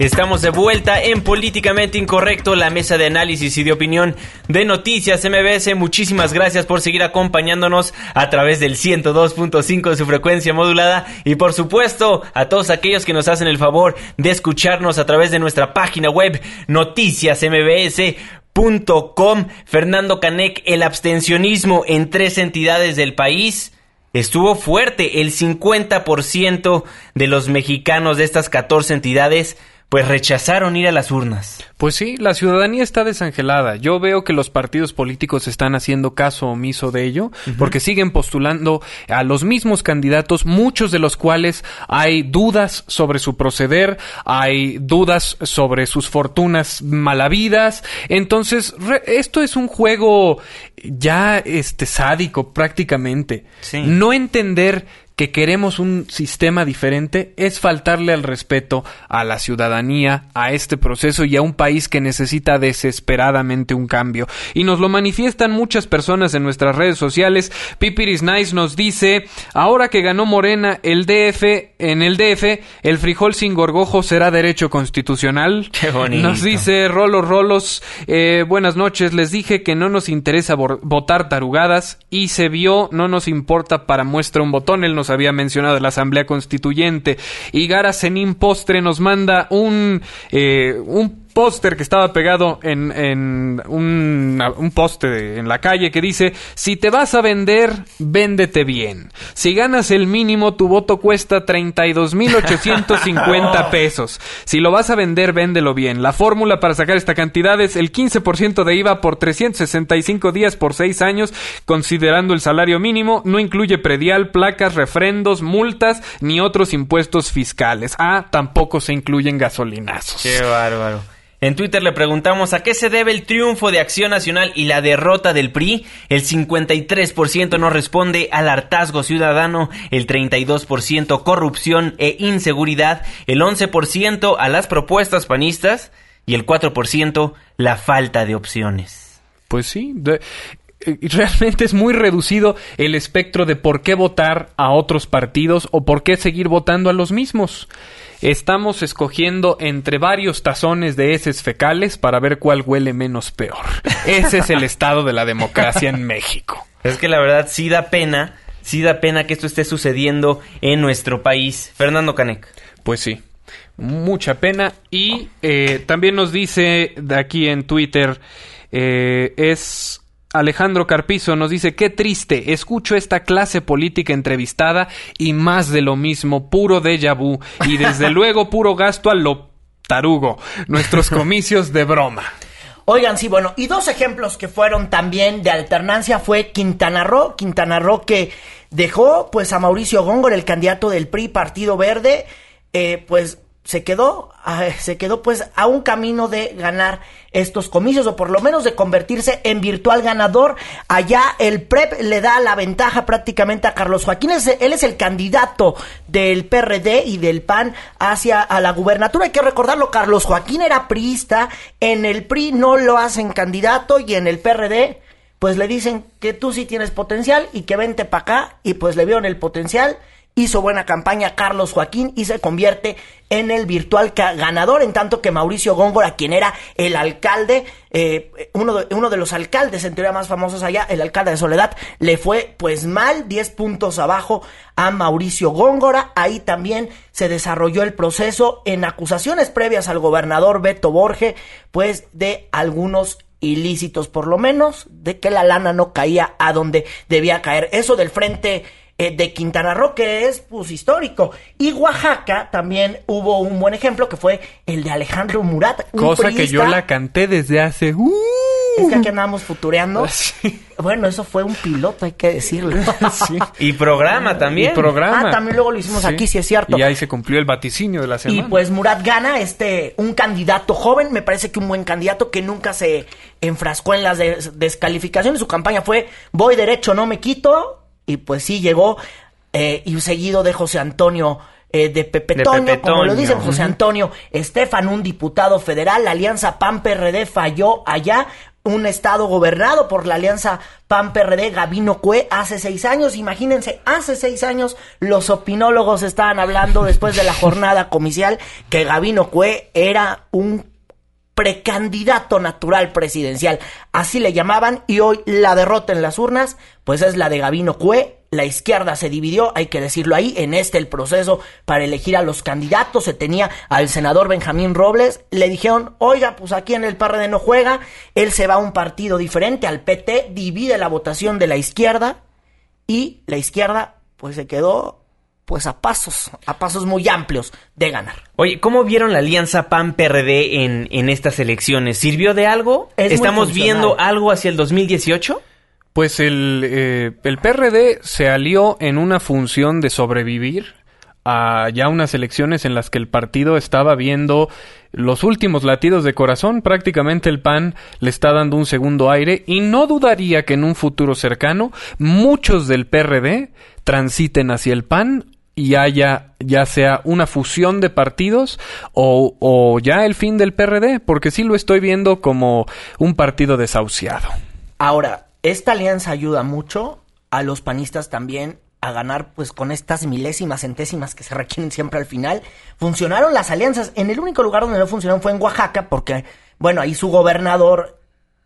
Estamos de vuelta en Políticamente Incorrecto, la mesa de análisis y de opinión de Noticias MBS. Muchísimas gracias por seguir acompañándonos a través del 102.5 de su frecuencia modulada y por supuesto a todos aquellos que nos hacen el favor de escucharnos a través de nuestra página web noticiasmbs.com. Fernando Canec, el abstencionismo en tres entidades del país estuvo fuerte. El 50% de los mexicanos de estas 14 entidades pues rechazaron ir a las urnas. Pues sí, la ciudadanía está desangelada. Yo veo que los partidos políticos están haciendo caso omiso de ello, porque siguen postulando a los mismos candidatos, muchos de los cuales hay dudas sobre su proceder, hay dudas sobre sus fortunas malavidas. Entonces, esto es un juego ya este sádico prácticamente. No entender que queremos un sistema diferente es faltarle al respeto a la ciudadanía, a este proceso y a un país que necesita desesperadamente un cambio. Y nos lo manifiestan muchas personas en nuestras redes sociales. Pipiris Nice nos dice, ahora que ganó Morena el DF, en el DF, el frijol sin gorgojo será derecho constitucional. Qué bonito. Nos dice Rolos Rolos, eh, buenas noches, les dije que no nos interesa votar tarugadas y se vio, no nos importa para muestra un botón, él nos había mencionado la Asamblea Constituyente. Y Gara Senin Postre nos manda un, eh, un póster que estaba pegado en, en un, un poste en la calle que dice, si te vas a vender, véndete bien. Si ganas el mínimo, tu voto cuesta 32.850 pesos. Si lo vas a vender, véndelo bien. La fórmula para sacar esta cantidad es el 15% de IVA por 365 días por 6 años, considerando el salario mínimo. No incluye predial, placas, refrendos, multas, ni otros impuestos fiscales. Ah, tampoco se incluyen gasolinazos. Qué bárbaro. En Twitter le preguntamos a qué se debe el triunfo de Acción Nacional y la derrota del PRI. El 53% no responde al hartazgo ciudadano, el 32% corrupción e inseguridad, el 11% a las propuestas panistas y el 4% la falta de opciones. Pues sí, eh, realmente es muy reducido el espectro de por qué votar a otros partidos o por qué seguir votando a los mismos. Estamos escogiendo entre varios tazones de heces fecales para ver cuál huele menos peor. Ese es el estado de la democracia en México. Es que la verdad sí da pena, sí da pena que esto esté sucediendo en nuestro país. Fernando Canec. Pues sí, mucha pena. Y eh, también nos dice de aquí en Twitter, eh, es Alejandro Carpizo nos dice, qué triste, escucho esta clase política entrevistada y más de lo mismo, puro déjà vu y desde luego puro gasto a lo tarugo, nuestros comicios de broma. Oigan, sí, bueno, y dos ejemplos que fueron también de alternancia fue Quintana Roo, Quintana Roo que dejó pues a Mauricio Góngora, el candidato del PRI Partido Verde, eh, pues se quedó, se quedó pues a un camino de ganar estos comicios o por lo menos de convertirse en virtual ganador. Allá el PREP le da la ventaja prácticamente a Carlos Joaquín. él es el candidato del PRD y del PAN hacia a la gubernatura. Hay que recordarlo, Carlos Joaquín era priista, en el PRI no lo hacen candidato y en el PRD pues le dicen que tú sí tienes potencial y que vente para acá y pues le vieron el potencial hizo buena campaña Carlos Joaquín y se convierte en el virtual ganador, en tanto que Mauricio Góngora, quien era el alcalde, eh, uno, de, uno de los alcaldes en teoría más famosos allá, el alcalde de Soledad, le fue pues mal, 10 puntos abajo a Mauricio Góngora. Ahí también se desarrolló el proceso en acusaciones previas al gobernador Beto Borge, pues de algunos ilícitos, por lo menos, de que la lana no caía a donde debía caer. Eso del frente eh, de Quintana Roo, que es pues histórico. Y Oaxaca también hubo un buen ejemplo que fue el de Alejandro Murat. Cosa que yo la canté desde hace... Uh, es que aquí andábamos futureando. Bueno, eso fue un piloto, hay que decirlo. Y programa también. programa. Ah, también luego lo hicimos aquí, sí es cierto. Y ahí se cumplió el vaticinio de la semana. Y pues Murat gana, este, un candidato joven, me parece que un buen candidato que nunca se enfrascó en las descalificaciones. Su campaña fue voy derecho, no me quito y pues sí llegó eh, y seguido de José Antonio eh, de, Pepe Toño, como lo dicen José Antonio Estefan, un diputado federal, la alianza PAN-PRD falló allá, un estado gobernado por la alianza PAN-PRD Gabino Cue hace seis años. Imagínense, hace seis años los opinólogos estaban hablando después de la jornada comicial que Gabino Cue era un precandidato natural presidencial. Así le llamaban y hoy la derrota en las urnas pues es la de Gabino Cue. La izquierda se dividió, hay que decirlo ahí, en este el proceso para elegir a los candidatos. Se tenía al senador Benjamín Robles. Le dijeron, oiga, pues aquí en el PRD no juega. Él se va a un partido diferente, al PT, divide la votación de la izquierda. Y la izquierda pues se quedó pues a pasos, a pasos muy amplios de ganar. Oye, ¿cómo vieron la alianza PAN-PRD en, en estas elecciones? ¿Sirvió de algo? ¿Estamos viendo algo hacia el 2018? Pues el, eh, el PRD se alió en una función de sobrevivir a ya unas elecciones en las que el partido estaba viendo los últimos latidos de corazón. Prácticamente el PAN le está dando un segundo aire y no dudaría que en un futuro cercano muchos del PRD transiten hacia el PAN y haya ya sea una fusión de partidos o, o, ya el fin del PRD, porque sí lo estoy viendo como un partido desahuciado. Ahora, esta alianza ayuda mucho a los panistas también a ganar pues con estas milésimas, centésimas que se requieren siempre al final. Funcionaron las alianzas. En el único lugar donde no funcionaron fue en Oaxaca porque, bueno, ahí su gobernador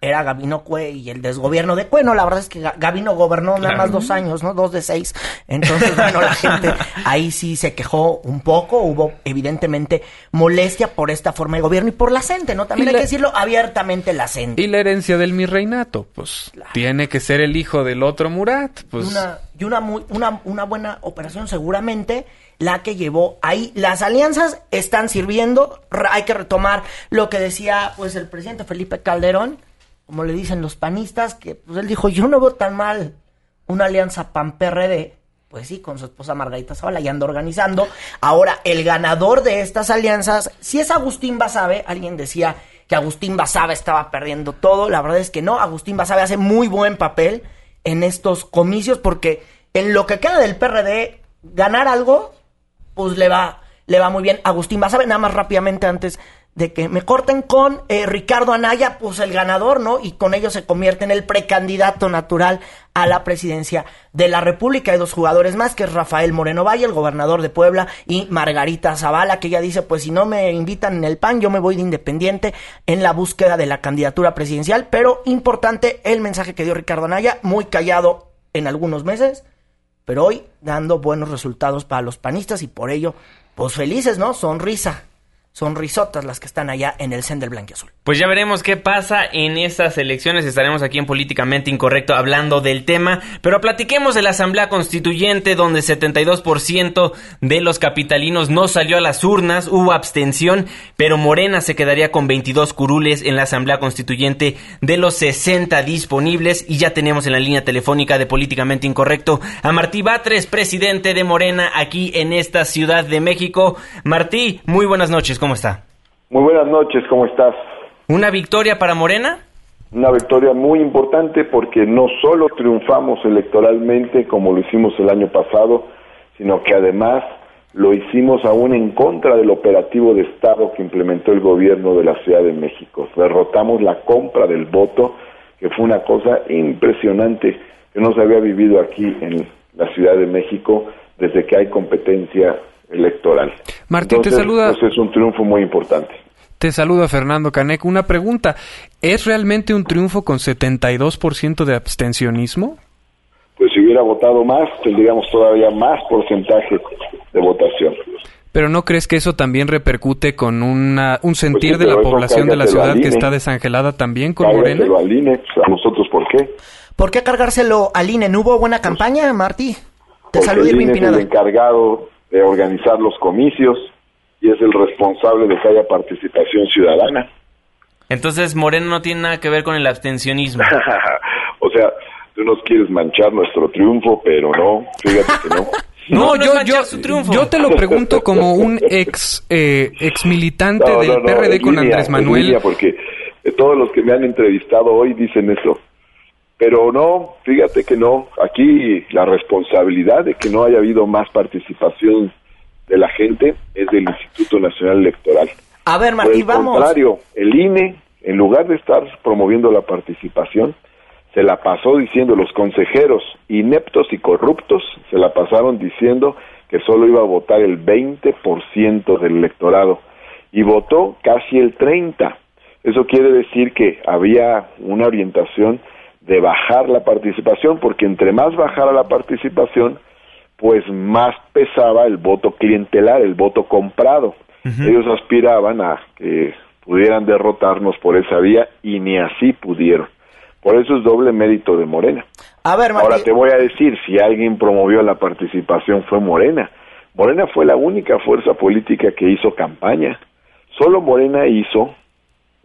era Gabino Cue y el desgobierno de Cue. No, la verdad es que Gabino gobernó nada más dos años, ¿no? Dos de seis. Entonces, bueno, la gente ahí sí se quejó un poco. Hubo evidentemente molestia por esta forma de gobierno y por la gente, ¿no? También hay que decirlo abiertamente la gente. Y la herencia del mi reinato, pues tiene que ser el hijo del otro Murat. Pues... Y, una, y una, muy, una, una buena operación seguramente la que llevó ahí. Las alianzas están sirviendo. Hay que retomar lo que decía pues el presidente Felipe Calderón como le dicen los panistas, que pues él dijo, yo no veo tan mal una alianza PAN-PRD, pues sí, con su esposa Margarita Zavala y anda organizando. Ahora, el ganador de estas alianzas, si es Agustín Basabe, alguien decía que Agustín Basabe estaba perdiendo todo, la verdad es que no, Agustín Basabe hace muy buen papel en estos comicios porque en lo que queda del PRD, ganar algo, pues le va, le va muy bien. Agustín Basabe, nada más rápidamente antes de que me corten con eh, Ricardo Anaya, pues el ganador, ¿no? Y con ello se convierte en el precandidato natural a la presidencia de la República. Hay dos jugadores más, que es Rafael Moreno Valle, el gobernador de Puebla, y Margarita Zavala, que ella dice, pues si no me invitan en el PAN, yo me voy de independiente en la búsqueda de la candidatura presidencial. Pero importante el mensaje que dio Ricardo Anaya, muy callado en algunos meses, pero hoy dando buenos resultados para los panistas y por ello, pues felices, ¿no? Sonrisa son risotas las que están allá en el CEN del Azul. Pues ya veremos qué pasa en estas elecciones. Estaremos aquí en Políticamente Incorrecto hablando del tema. Pero platiquemos de la Asamblea Constituyente, donde 72% de los capitalinos no salió a las urnas, hubo abstención, pero Morena se quedaría con 22 curules en la Asamblea Constituyente de los 60 disponibles. Y ya tenemos en la línea telefónica de Políticamente Incorrecto a Martí Batres, presidente de Morena aquí en esta Ciudad de México. Martí, muy buenas noches. ¿Cómo está? Muy buenas noches, ¿cómo estás? ¿Una victoria para Morena? Una victoria muy importante porque no solo triunfamos electoralmente como lo hicimos el año pasado, sino que además lo hicimos aún en contra del operativo de Estado que implementó el gobierno de la Ciudad de México. Derrotamos la compra del voto, que fue una cosa impresionante que no se había vivido aquí en la Ciudad de México desde que hay competencia electoral. Martín, te saluda. Pues es un triunfo muy importante. Te saluda Fernando Canec. Una pregunta, ¿es realmente un triunfo con 72% de abstencionismo? Pues si hubiera votado más, tendríamos todavía más porcentaje de votación. Pero ¿no crees que eso también repercute con una, un sentir pues de la población de la ciudad que está desangelada también con Morena? al INE, pues, ¿a nosotros por qué? ¿Por qué cargárselo al INE? ¿No hubo buena campaña, Martí? Te saludo, INE es el encargado de organizar los comicios y es el responsable de que haya participación ciudadana. Entonces Moreno no tiene nada que ver con el abstencionismo. o sea, tú nos quieres manchar nuestro triunfo, pero no, fíjate que no. No, yo, yo, yo te lo pregunto como un ex eh, ex militante del PRD con Andrés Manuel. porque todos los que me han entrevistado hoy dicen eso. Pero no, fíjate que no. Aquí la responsabilidad de que no haya habido más participación de la gente es del Instituto Nacional Electoral. A ver, Martí, vamos. Al contrario, el INE en lugar de estar promoviendo la participación, se la pasó diciendo los consejeros ineptos y corruptos, se la pasaron diciendo que solo iba a votar el 20% del electorado y votó casi el 30%. Eso quiere decir que había una orientación de bajar la participación, porque entre más bajara la participación, pues más pesaba el voto clientelar, el voto comprado. Ellos aspiraban a que pudieran derrotarnos por esa vía y ni así pudieron. Por eso es doble mérito de Morena. A ver, Ahora te voy a decir, si alguien promovió la participación fue Morena. Morena fue la única fuerza política que hizo campaña. Solo Morena hizo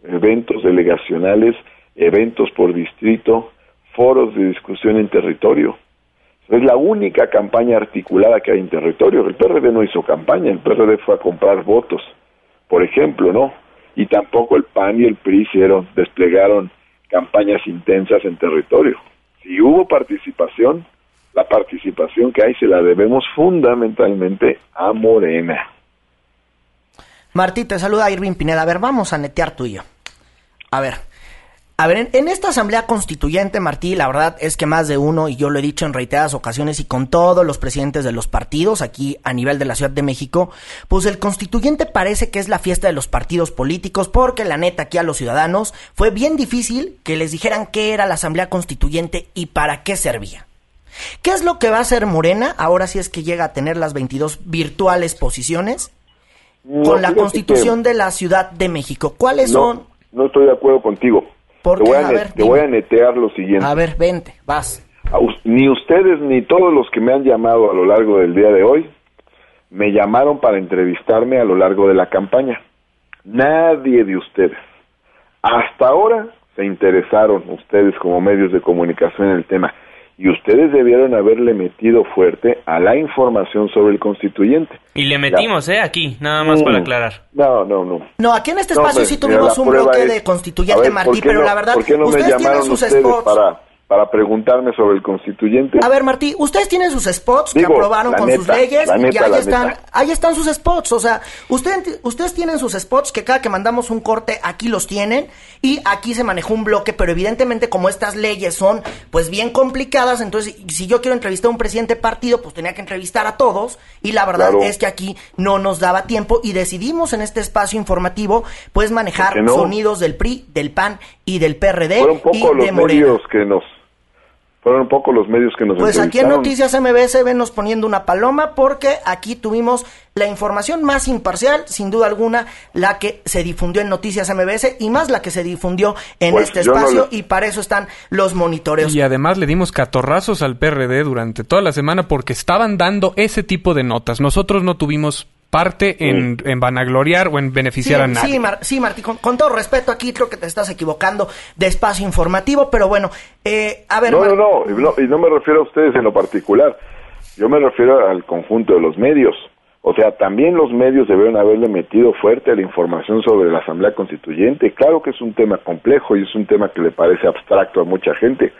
eventos delegacionales, eventos por distrito, foros de discusión en territorio. Es la única campaña articulada que hay en territorio. El PRD no hizo campaña, el PRD fue a comprar votos, por ejemplo, ¿no? Y tampoco el PAN y el PRI hicieron, desplegaron campañas intensas en territorio. Si hubo participación, la participación que hay se la debemos fundamentalmente a Morena. Martí, te saluda Irving Pineda. A ver, vamos a netear tuyo. A ver, a ver, en, esta asamblea constituyente, Martí, la verdad es que más de uno, y yo lo he dicho en reiteradas ocasiones y con todos los presidentes de los partidos aquí a nivel de la Ciudad de México, pues el constituyente parece que es la fiesta de los partidos políticos, porque la neta aquí a los ciudadanos fue bien difícil que les dijeran qué era la asamblea constituyente y para qué servía. ¿Qué es lo que va a hacer Morena ahora si es que llega a tener las 22 virtuales posiciones con la constitución de la Ciudad de México? ¿Cuáles son? No estoy de acuerdo contigo te, voy a, te voy a netear lo siguiente. A ver, vente, vas. Ni ustedes ni todos los que me han llamado a lo largo del día de hoy me llamaron para entrevistarme a lo largo de la campaña. Nadie de ustedes. Hasta ahora se interesaron ustedes como medios de comunicación en el tema y ustedes debieron haberle metido fuerte a la información sobre el constituyente. Y le metimos, ¿eh? Aquí, nada más para mm. aclarar. No, no, no. No, aquí en este espacio sí tuvimos un bloque de constituyente, Martí, pero la verdad, ¿por qué no me llamaron sus ustedes para para preguntarme sobre el constituyente. A ver, Martí, ustedes tienen sus spots que aprobaron con sus leyes y ahí están, ahí están sus spots. O sea, ustedes, ustedes tienen sus spots que cada que mandamos un corte aquí los tienen y aquí se manejó un bloque, pero evidentemente como estas leyes son pues bien complicadas, entonces si yo quiero entrevistar a un presidente partido, pues tenía que entrevistar a todos y la verdad es que aquí no nos daba tiempo y decidimos en este espacio informativo pues manejar sonidos del PRI, del PAN y del PRD y de que nos fueron un poco los medios que nos Pues aquí en Noticias MBS venos poniendo una paloma porque aquí tuvimos la información más imparcial, sin duda alguna, la que se difundió en Noticias MBS y más la que se difundió en pues este espacio y para eso están los monitoreos. Y además le dimos catorrazos al PRD durante toda la semana porque estaban dando ese tipo de notas. Nosotros no tuvimos parte en, en, vanagloriar o en beneficiar a nadie. Sí, sí Martí, con, todo respeto aquí creo que te estás equivocando de espacio informativo, pero bueno, eh, a ver... No, no, no, y no me refiero a ustedes en lo particular, yo me refiero al conjunto de los medios. O sea, también los medios debieron haberle metido fuerte a la información sobre la Asamblea Constituyente. Claro que es un tema complejo y es un tema que le parece abstracto a mucha gente,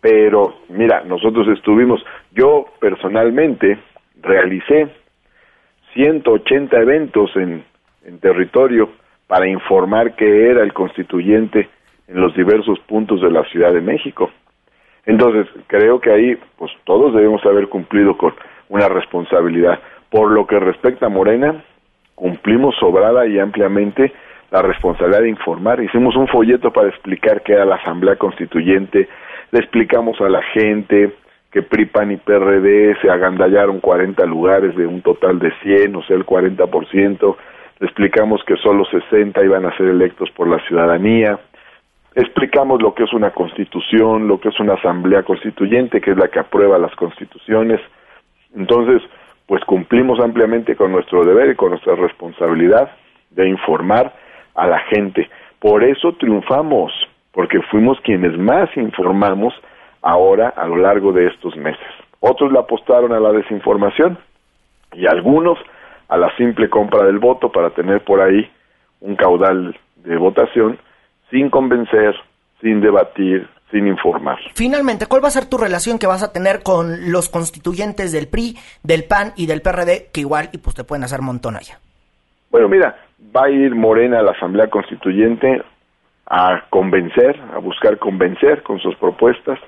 pero mira, nosotros estuvimos, yo personalmente realicé 180 eventos en, territorio para informar qué era el constituyente en los diversos puntos de la Ciudad de México. Entonces, creo que ahí, pues todos debemos haber cumplido con una responsabilidad. Por lo que respecta a Morena, cumplimos sobrada y ampliamente la responsabilidad de informar. Hicimos un folleto para explicar qué era la Asamblea Constituyente, le explicamos a la gente, que PRIPAN y PRD se agandallaron 40 lugares de un total de 100, o sea, el 40%. Le explicamos que solo 60 iban a ser electos por la ciudadanía. Explicamos lo que es una constitución, lo que es una asamblea constituyente, que es la que aprueba las constituciones. Entonces, pues cumplimos ampliamente con nuestro deber y con nuestra responsabilidad de informar a la gente. Por eso triunfamos, porque fuimos quienes más informamos ahora a lo largo de estos meses. Otros le apostaron a la desinformación y algunos a la simple compra del voto para tener por ahí un caudal de votación sin convencer, sin debatir, sin informar. Finalmente, ¿cuál va a ser tu relación que vas a tener con los constituyentes del PRI, del PAN y del PRD, que igual y pues te pueden hacer montón allá? Bueno, mira, va a ir Morena a la Asamblea Constituyente a convencer, a buscar convencer con sus propuestas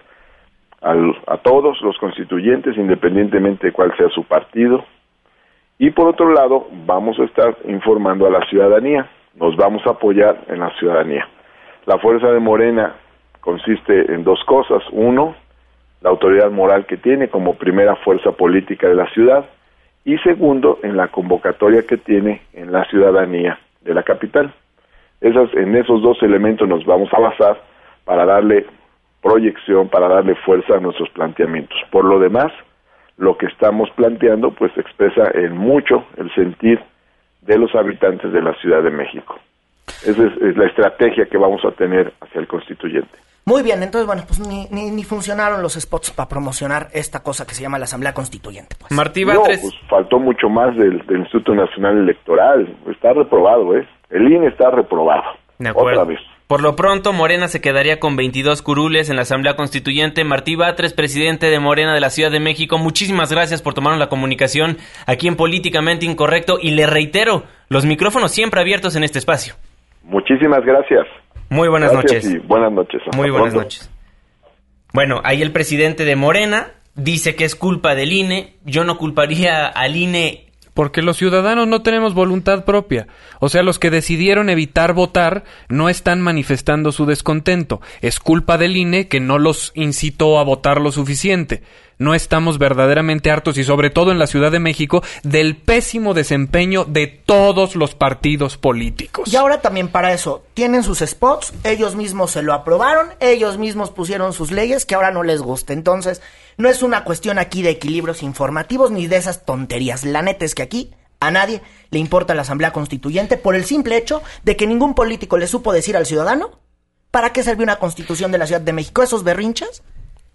a todos los constituyentes, independientemente de cuál sea su partido. Y por otro lado, vamos a estar informando a la ciudadanía, nos vamos a apoyar en la ciudadanía. La fuerza de Morena consiste en dos cosas. Uno, la autoridad moral que tiene como primera fuerza política de la ciudad. Y segundo, en la convocatoria que tiene en la ciudadanía de la capital. Esas, en esos dos elementos nos vamos a basar para darle proyección, para darle fuerza a nuestros planteamientos. Por lo demás, lo que estamos planteando pues expresa en mucho el sentir de los habitantes de la Ciudad de México. Esa es, la estrategia que vamos a tener hacia el constituyente. Muy bien, entonces, bueno, pues ni, ni, funcionaron los spots para promocionar esta cosa que se llama la Asamblea Constituyente. Pues. Martí Batres. No, pues faltó mucho más del, del, Instituto Nacional Electoral. Está reprobado, ¿eh? El INE está reprobado. De acuerdo. Otra vez. Por lo pronto, Morena se quedaría con 22 curules en la Asamblea Constituyente. Martí Batres, presidente de Morena de la Ciudad de México, muchísimas gracias por tomarnos la comunicación aquí en Políticamente Incorrecto y le reitero, los micrófonos siempre abiertos en este espacio. Muchísimas gracias. Muy buenas noches. Y buenas noches. Muy buenas noches. Bueno, ahí el presidente de Morena dice que es culpa del INE. Yo no culparía al INE porque los ciudadanos no tenemos voluntad propia. O sea, los que decidieron evitar votar no están manifestando su descontento. Es culpa del INE que no los incitó a votar lo suficiente. No estamos verdaderamente hartos y sobre todo en la Ciudad de México del pésimo desempeño de todos los partidos políticos. Y ahora también para eso, tienen sus spots, ellos mismos se lo aprobaron, ellos mismos pusieron sus leyes que ahora no les gusta. Entonces, no es una cuestión aquí de equilibrios informativos ni de esas tonterías. La neta es que aquí a nadie le importa la Asamblea Constituyente por el simple hecho de que ningún político le supo decir al ciudadano para qué sirve una constitución de la Ciudad de México. Esos berrinches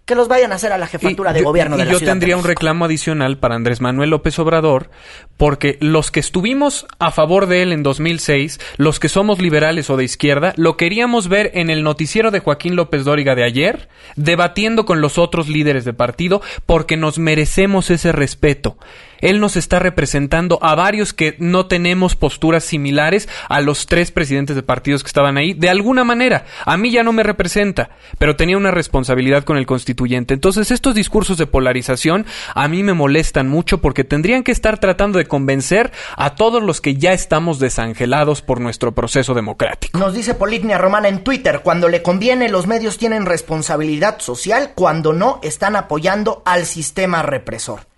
que los vayan a hacer a la jefatura de gobierno de y yo tendría un reclamo adicional para Andrés Manuel López Obrador, porque los que estuvimos a favor de él en 2006, los que somos liberales o de izquierda, lo queríamos ver en el noticiero de Joaquín López Dóriga de ayer, debatiendo con los otros líderes de partido, porque nos merecemos ese respeto. Él nos está representando a varios que no tenemos posturas similares a los tres presidentes de partidos que estaban ahí. De alguna manera, a mí ya no me representa, pero tenía una responsabilidad con el constituyente. Entonces, estos discursos de polarización a mí me molestan mucho porque tendrían que estar tratando de convencer a todos los que ya estamos desangelados por nuestro proceso democrático. Nos dice Politnia Romana en Twitter, cuando le conviene los medios tienen responsabilidad social, cuando no están apoyando al sistema represor.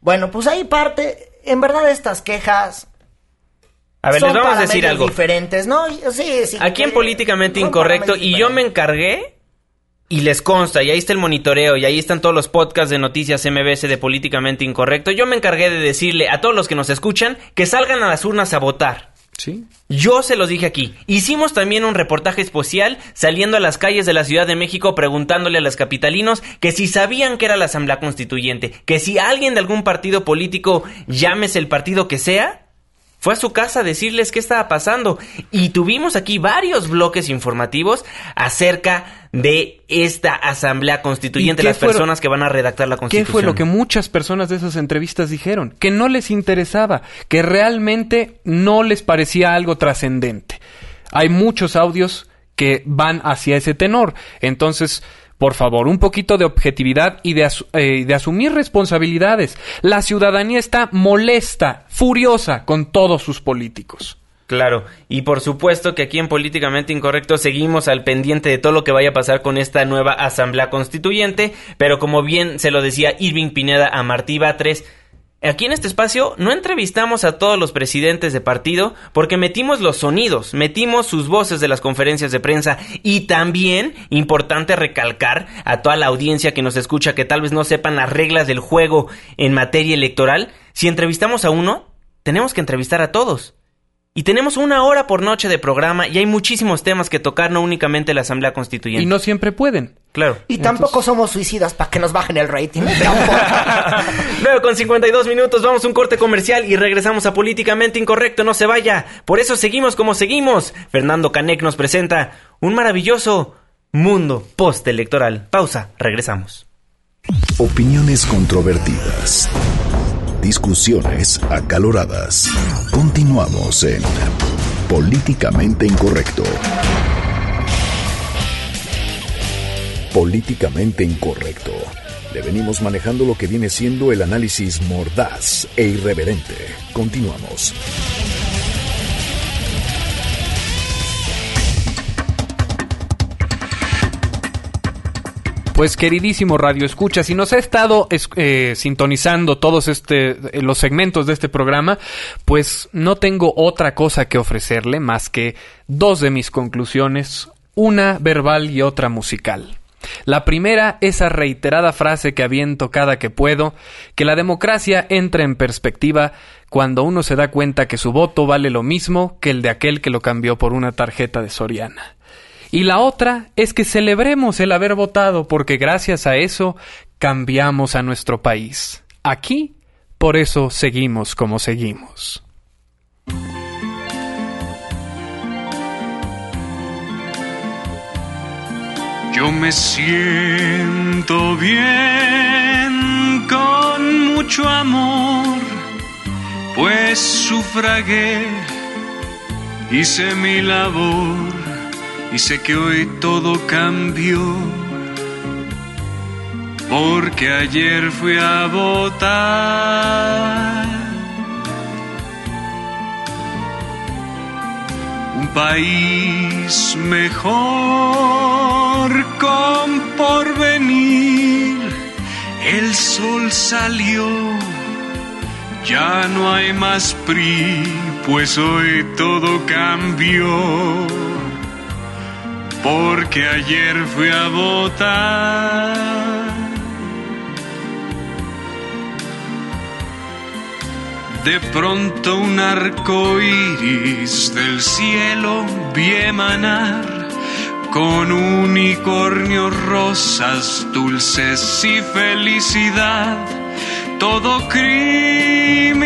Bueno, pues ahí parte, en verdad estas quejas a ver, les vamos a decir algo. diferentes, ¿no? Sí, sí. Aquí en Políticamente Incorrecto, y yo me encargué, y les consta, y ahí está el monitoreo, y ahí están todos los podcasts de noticias MBS de Políticamente Incorrecto, yo me encargué de decirle a todos los que nos escuchan que salgan a las urnas a votar. Yo se los dije aquí. Hicimos también un reportaje especial saliendo a las calles de la Ciudad de México preguntándole a los capitalinos que si sabían que era la Asamblea Constituyente, que si alguien de algún partido político, llámese el partido que sea, fue a su casa a decirles qué estaba pasando y tuvimos aquí varios bloques informativos acerca de esta asamblea constituyente, las personas que van a redactar la constitución. ¿Qué fue lo que muchas personas de esas entrevistas dijeron? Que no les interesaba, que realmente no les parecía algo trascendente. Hay muchos audios que van hacia ese tenor. Entonces, por favor, un poquito de objetividad y eh, de, asumir responsabilidades. La ciudadanía está molesta, furiosa con todos sus políticos. Claro, y por supuesto que aquí en Políticamente Incorrecto seguimos al pendiente de todo lo que vaya a pasar con esta nueva Asamblea Constituyente, pero como bien se lo decía Irving Pineda a Martí Batres, Aquí en este espacio no entrevistamos a todos los presidentes de partido porque metimos los sonidos, metimos sus voces de las conferencias de prensa y también, importante recalcar a toda la audiencia que nos escucha que tal vez no sepan las reglas del juego en materia electoral, si entrevistamos a uno, tenemos que entrevistar a todos. Y tenemos una hora por noche de programa y hay muchísimos temas que tocar, no únicamente la Asamblea Constituyente. Y no siempre pueden. Claro. Y tampoco somos suicidas para que nos bajen el rating. Luego con 52 minutos vamos a un corte comercial y regresamos a Políticamente Incorrecto, no se vaya. Por eso seguimos como seguimos. Fernando Canek nos presenta un maravilloso mundo postelectoral. Pausa, regresamos. Opiniones controvertidas Discusiones acaloradas. Continuamos en Políticamente Incorrecto. Políticamente Incorrecto. Le venimos manejando lo que viene siendo el análisis mordaz e irreverente. Continuamos. Pues queridísimo Radio Escucha, si nos ha estado eh, sintonizando todos este, eh, los segmentos de este programa, pues no tengo otra cosa que ofrecerle más que dos de mis conclusiones, una verbal y otra musical. La primera, esa reiterada frase que aviento cada que puedo, que la democracia entra en perspectiva cuando uno se da cuenta que su voto vale lo mismo que el de aquel que lo cambió por una tarjeta de Soriana. Y la otra es que celebremos el haber votado porque gracias a eso cambiamos a nuestro país. Aquí, por eso seguimos como seguimos. Yo me siento bien con mucho amor, pues sufragué, hice mi labor y sé que hoy todo cambió. Porque ayer fui a votar. Un país mejor con porvenir. El sol salió, ya no hay más PRI, pues hoy todo cambió porque ayer fui a votar. De pronto un arco iris del cielo vi emanar con unicornios, rosas dulces y felicidad. Todo criminal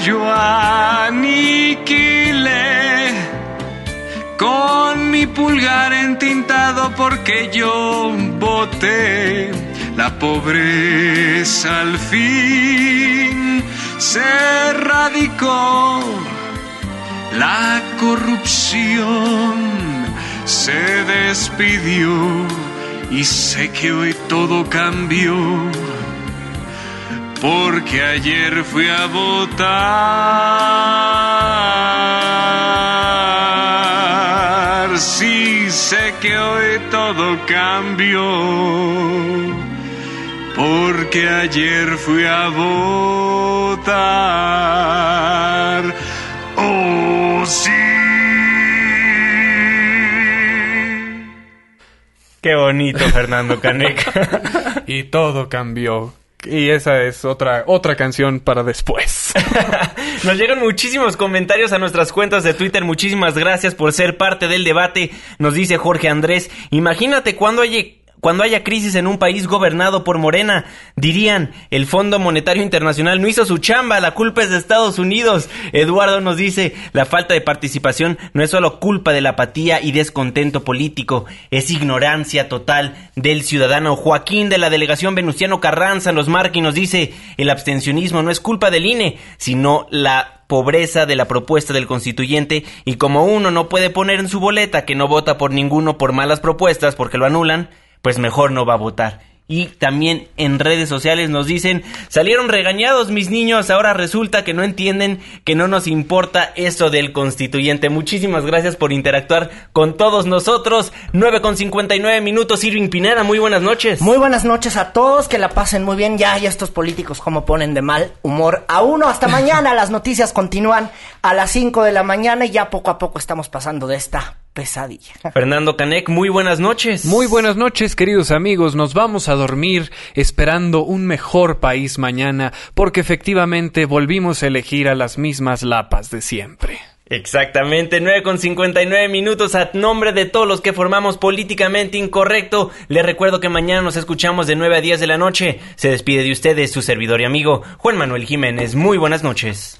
yo aniquilé con mi pulgar entintado porque yo voté la pobreza al fin. Se radicó la corrupción se despidió y sé que hoy todo cambió. Porque ayer fui a votar sí sé que hoy todo cambió, porque ayer fui a votar. Oh, sí. Qué bonito, Fernando Caneca. y todo cambió. Y esa es otra, otra canción para después. Nos llegan muchísimos comentarios a nuestras cuentas de Twitter. Muchísimas gracias por ser parte del debate. Nos dice Jorge Andrés. Imagínate cuando hay cuando haya crisis en un país gobernado por Morena, dirían, el Fondo Monetario Internacional no hizo su chamba, la culpa es de Estados Unidos. Eduardo nos dice, la falta de participación no es solo culpa de la apatía y descontento político, es ignorancia total del ciudadano. Joaquín de la delegación Venustiano Carranza nos marca y nos dice, el abstencionismo no es culpa del INE, sino la pobreza de la propuesta del constituyente y como uno no puede poner en su boleta que no vota por ninguno por malas propuestas porque lo anulan, pues mejor no va a votar. Y también en redes sociales nos dicen, salieron regañados mis niños, ahora resulta que no entienden que no nos importa eso del constituyente. Muchísimas gracias por interactuar con todos nosotros. 9 con 59 minutos, Irving Pineda, muy buenas noches. Muy buenas noches a todos, que la pasen muy bien. Ya, ya estos políticos como ponen de mal humor a uno. Hasta mañana, las noticias continúan a las 5 de la mañana y ya poco a poco estamos pasando de esta pesadilla. Fernando Canek, muy buenas noches. Muy buenas noches, queridos amigos. Nos vamos a dormir esperando un mejor país mañana, porque efectivamente volvimos a elegir a las mismas lapas de siempre. Exactamente, 9 con 59 minutos a nombre de todos los que formamos políticamente incorrecto. Les recuerdo que mañana nos escuchamos de 9 a 10 de la noche. Se despide de ustedes su servidor y amigo Juan Manuel Jiménez. Muy buenas noches.